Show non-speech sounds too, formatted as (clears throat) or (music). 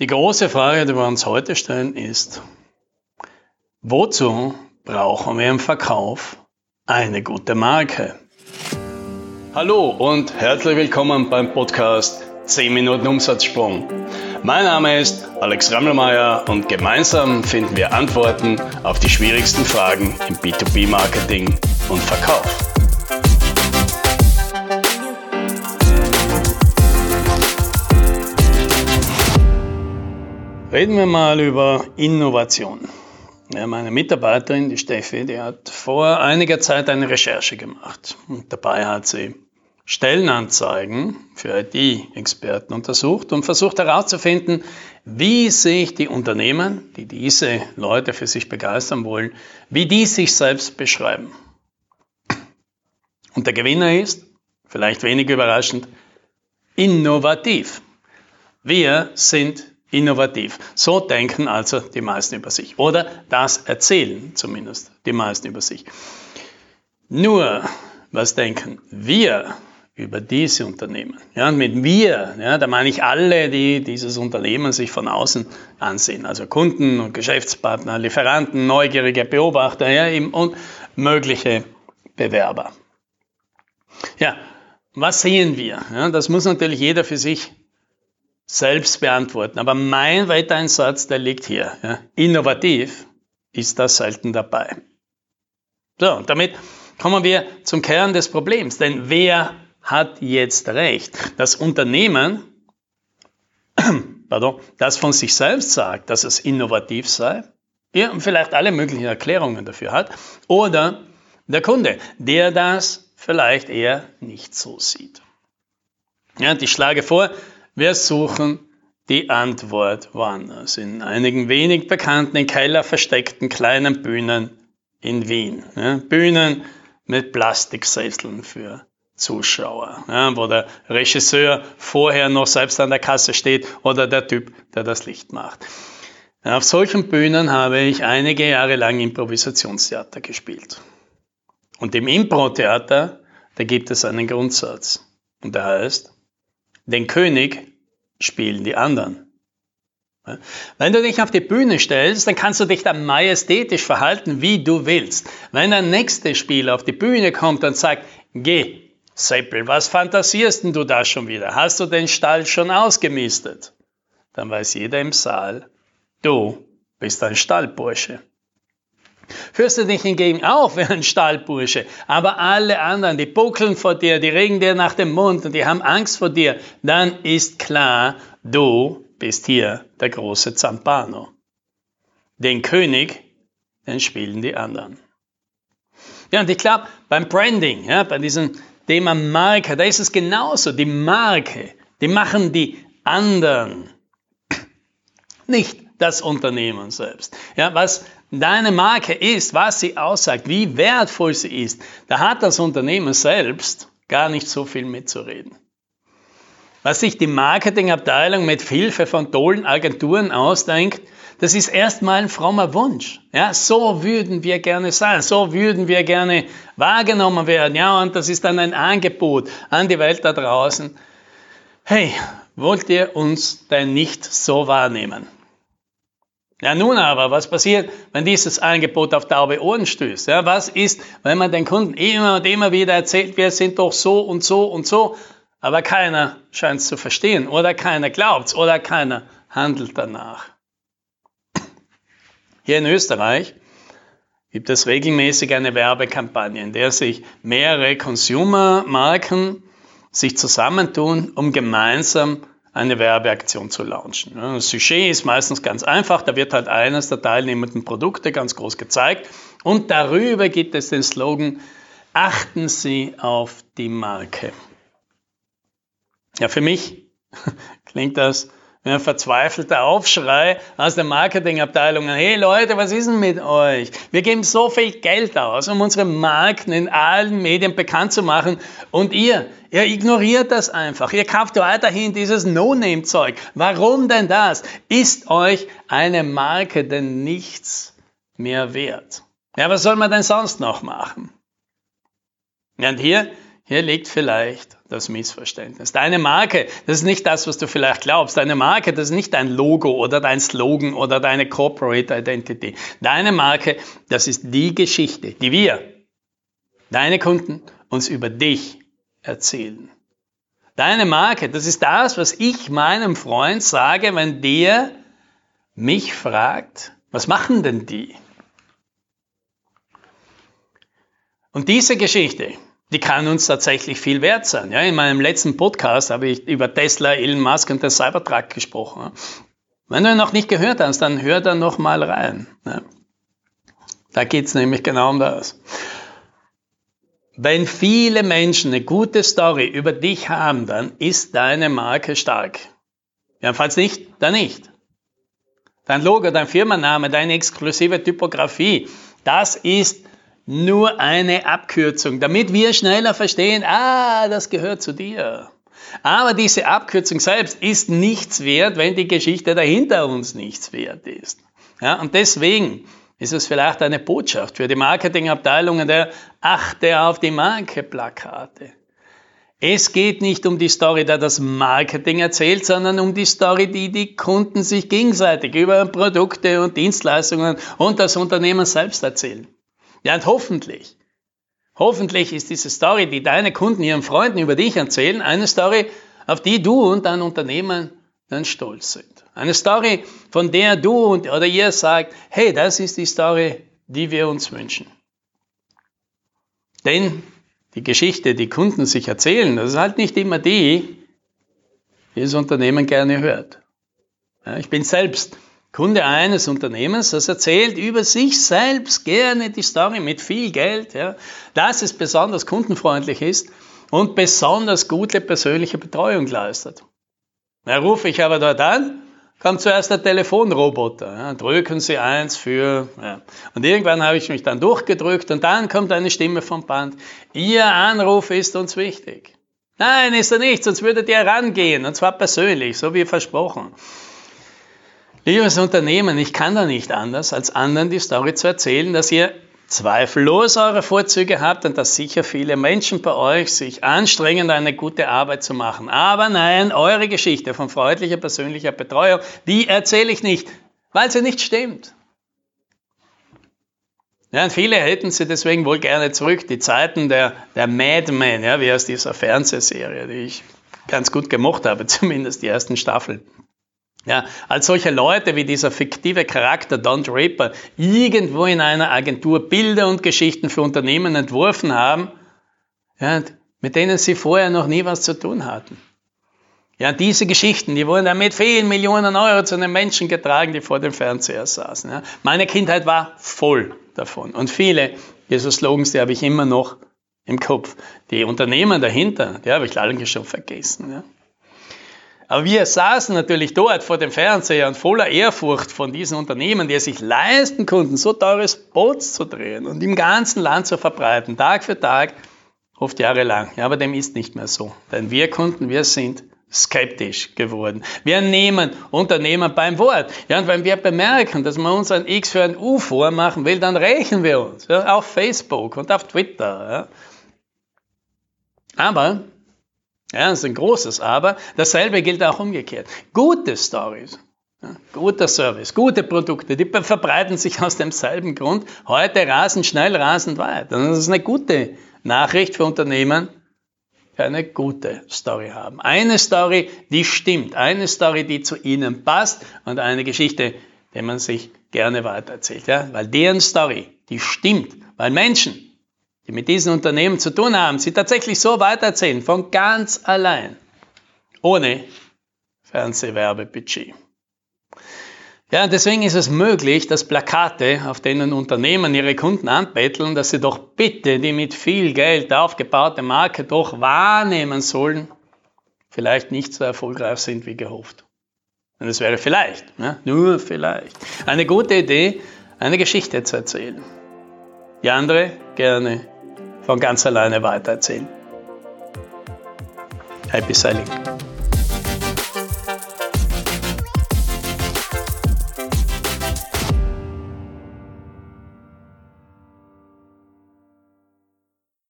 Die große Frage, die wir uns heute stellen, ist, wozu brauchen wir im Verkauf eine gute Marke? Hallo und herzlich willkommen beim Podcast 10 Minuten Umsatzsprung. Mein Name ist Alex Rammelmeier und gemeinsam finden wir Antworten auf die schwierigsten Fragen im B2B-Marketing und Verkauf. Reden wir mal über Innovation. Ja, meine Mitarbeiterin, die Steffi, die hat vor einiger Zeit eine Recherche gemacht. Und dabei hat sie Stellenanzeigen für IT-Experten untersucht und versucht herauszufinden, wie sich die Unternehmen, die diese Leute für sich begeistern wollen, wie die sich selbst beschreiben. Und der Gewinner ist, vielleicht wenig überraschend, innovativ. Wir sind innovativ. So denken also die meisten über sich. Oder das erzählen zumindest die meisten über sich. Nur, was denken wir über diese Unternehmen? Ja, und mit wir, ja, da meine ich alle, die dieses Unternehmen sich von außen ansehen. Also Kunden und Geschäftspartner, Lieferanten, neugierige Beobachter ja, und mögliche Bewerber. Ja, was sehen wir? Ja, das muss natürlich jeder für sich selbst beantworten. Aber mein Weiteinsatz, der liegt hier. Ja. Innovativ ist da selten dabei. So, und damit kommen wir zum Kern des Problems. Denn wer hat jetzt recht? Das Unternehmen, (clears throat) pardon, das von sich selbst sagt, dass es innovativ sei, ja, und vielleicht alle möglichen Erklärungen dafür hat, oder der Kunde, der das vielleicht eher nicht so sieht. Ja, und ich schlage vor, wir suchen die Antwort woanders, in einigen wenig bekannten, in Keller versteckten kleinen Bühnen in Wien. Ja, Bühnen mit Plastiksesseln für Zuschauer, ja, wo der Regisseur vorher noch selbst an der Kasse steht oder der Typ, der das Licht macht. Auf solchen Bühnen habe ich einige Jahre lang Improvisationstheater gespielt. Und im Impro-Theater, da gibt es einen Grundsatz. Und der heißt, den König spielen die anderen. Wenn du dich auf die Bühne stellst, dann kannst du dich dann majestätisch verhalten, wie du willst. Wenn der nächste Spieler auf die Bühne kommt und sagt, geh, Seppel, was fantasierst denn du da schon wieder? Hast du den Stall schon ausgemistet? Dann weiß jeder im Saal, du bist ein Stallbursche. Führst du dich hingegen auf wie ein Stallbursche, aber alle anderen, die buckeln vor dir, die regen dir nach dem Mund und die haben Angst vor dir, dann ist klar, du bist hier der große Zampano. Den König, den spielen die anderen. Ja, und ich glaube, beim Branding, ja, bei diesem Thema Marke, da ist es genauso. Die Marke, die machen die anderen. Nicht das Unternehmen selbst. Ja, was deine Marke ist, was sie aussagt, wie wertvoll sie ist, da hat das Unternehmen selbst gar nicht so viel mitzureden. Was sich die Marketingabteilung mit Hilfe von tollen Agenturen ausdenkt, das ist erstmal ein frommer Wunsch. Ja, so würden wir gerne sein, so würden wir gerne wahrgenommen werden. Ja, und das ist dann ein Angebot an die Welt da draußen. Hey, wollt ihr uns denn nicht so wahrnehmen? Ja, nun aber, was passiert, wenn dieses Angebot auf taube Ohren stößt? Ja, was ist, wenn man den Kunden immer und immer wieder erzählt, wir sind doch so und so und so, aber keiner scheint es zu verstehen oder keiner glaubt es oder keiner handelt danach? Hier in Österreich gibt es regelmäßig eine Werbekampagne, in der sich mehrere Consumer-Marken sich zusammentun, um gemeinsam eine Werbeaktion zu launchen. Das Sujet ist meistens ganz einfach, da wird halt eines der teilnehmenden Produkte ganz groß gezeigt und darüber gibt es den Slogan, achten Sie auf die Marke. Ja, für mich (laughs) klingt das ein verzweifelter Aufschrei aus der Marketingabteilung. Hey Leute, was ist denn mit euch? Wir geben so viel Geld aus, um unsere Marken in allen Medien bekannt zu machen. Und ihr, ihr ignoriert das einfach. Ihr kauft weiterhin dieses No-Name-Zeug. Warum denn das? Ist euch eine Marke denn nichts mehr wert? Ja, was soll man denn sonst noch machen? Und hier hier liegt vielleicht das Missverständnis. Deine Marke, das ist nicht das, was du vielleicht glaubst. Deine Marke, das ist nicht dein Logo oder dein Slogan oder deine Corporate Identity. Deine Marke, das ist die Geschichte, die wir, deine Kunden, uns über dich erzählen. Deine Marke, das ist das, was ich meinem Freund sage, wenn der mich fragt, was machen denn die? Und diese Geschichte, die kann uns tatsächlich viel wert sein. Ja, in meinem letzten Podcast habe ich über Tesla, Elon Musk und den Cybertruck gesprochen. Wenn du ihn noch nicht gehört hast, dann hör da noch mal rein. Ja. Da geht es nämlich genau um das. Wenn viele Menschen eine gute Story über dich haben, dann ist deine Marke stark. Ja, falls nicht, dann nicht. Dein Logo, dein Firmenname, deine exklusive Typografie, das ist nur eine Abkürzung, damit wir schneller verstehen, ah, das gehört zu dir. Aber diese Abkürzung selbst ist nichts wert, wenn die Geschichte dahinter uns nichts wert ist. Ja, und deswegen ist es vielleicht eine Botschaft für die Marketingabteilungen der Achte auf die Marke-Plakate. Es geht nicht um die Story, der das Marketing erzählt, sondern um die Story, die die Kunden sich gegenseitig über Produkte und Dienstleistungen und das Unternehmen selbst erzählen. Ja, und hoffentlich, hoffentlich ist diese Story, die deine Kunden ihren Freunden über dich erzählen, eine Story, auf die du und dein Unternehmen dann stolz sind. Eine Story, von der du und, oder ihr sagt, hey, das ist die Story, die wir uns wünschen. Denn die Geschichte, die Kunden sich erzählen, das ist halt nicht immer die, die das Unternehmen gerne hört. Ja, ich bin selbst Kunde eines Unternehmens, das erzählt über sich selbst gerne die Story mit viel Geld, ja, dass es besonders kundenfreundlich ist und besonders gute persönliche Betreuung leistet. Da rufe ich aber dort an, kommt zuerst der Telefonroboter. Ja, drücken Sie eins für. Ja. Und irgendwann habe ich mich dann durchgedrückt und dann kommt eine Stimme vom Band. Ihr Anruf ist uns wichtig. Nein, ist er nicht, sonst würdet ihr rangehen, und zwar persönlich, so wie versprochen. Liebes Unternehmen, ich kann da nicht anders, als anderen die Story zu erzählen, dass ihr zweifellos eure Vorzüge habt und dass sicher viele Menschen bei euch sich anstrengen, eine gute Arbeit zu machen. Aber nein, eure Geschichte von freundlicher persönlicher Betreuung, die erzähle ich nicht, weil sie nicht stimmt. Ja, und viele hätten sie deswegen wohl gerne zurück, die Zeiten der, der Madmen, ja, wie aus dieser Fernsehserie, die ich ganz gut gemocht habe, (laughs) zumindest die ersten Staffeln. Ja, als solche Leute wie dieser fiktive Charakter Don Draper irgendwo in einer Agentur Bilder und Geschichten für Unternehmen entworfen haben, ja, mit denen sie vorher noch nie was zu tun hatten. Ja, diese Geschichten, die wurden dann mit vielen Millionen Euro zu den Menschen getragen, die vor dem Fernseher saßen. Ja. Meine Kindheit war voll davon. Und viele dieser Slogans, die habe ich immer noch im Kopf. Die Unternehmen dahinter, die habe ich leider schon vergessen. Ja. Aber wir saßen natürlich dort vor dem Fernseher und voller Ehrfurcht von diesen Unternehmen, die es sich leisten konnten, so teure Spots zu drehen und im ganzen Land zu verbreiten, Tag für Tag, oft jahrelang. Ja, aber dem ist nicht mehr so. Denn wir Kunden, wir sind skeptisch geworden. Wir nehmen Unternehmen beim Wort. Ja, und wenn wir bemerken, dass man uns ein X für ein U vormachen will, dann rächen wir uns. Ja, auf Facebook und auf Twitter. Ja. Aber ja, das ist ein großes Aber. Dasselbe gilt auch umgekehrt. Gute Stories, ja, guter Service, gute Produkte, die verbreiten sich aus demselben Grund heute rasend schnell, rasend weit. Und das ist eine gute Nachricht für Unternehmen, die eine gute Story haben. Eine Story, die stimmt, eine Story, die zu ihnen passt und eine Geschichte, die man sich gerne weitererzählt. Ja? Weil deren Story, die stimmt, weil Menschen die mit diesen Unternehmen zu tun haben, sie tatsächlich so weitererzählen, von ganz allein, ohne Fernsehwerbebudget. Ja, deswegen ist es möglich, dass Plakate, auf denen Unternehmen ihre Kunden anbetteln, dass sie doch bitte die mit viel Geld aufgebaute Marke doch wahrnehmen sollen, vielleicht nicht so erfolgreich sind wie gehofft. Und es wäre vielleicht, ja, nur vielleicht, eine gute Idee, eine Geschichte zu erzählen. Die andere gerne von ganz alleine weitererzählen. Happy Sailing!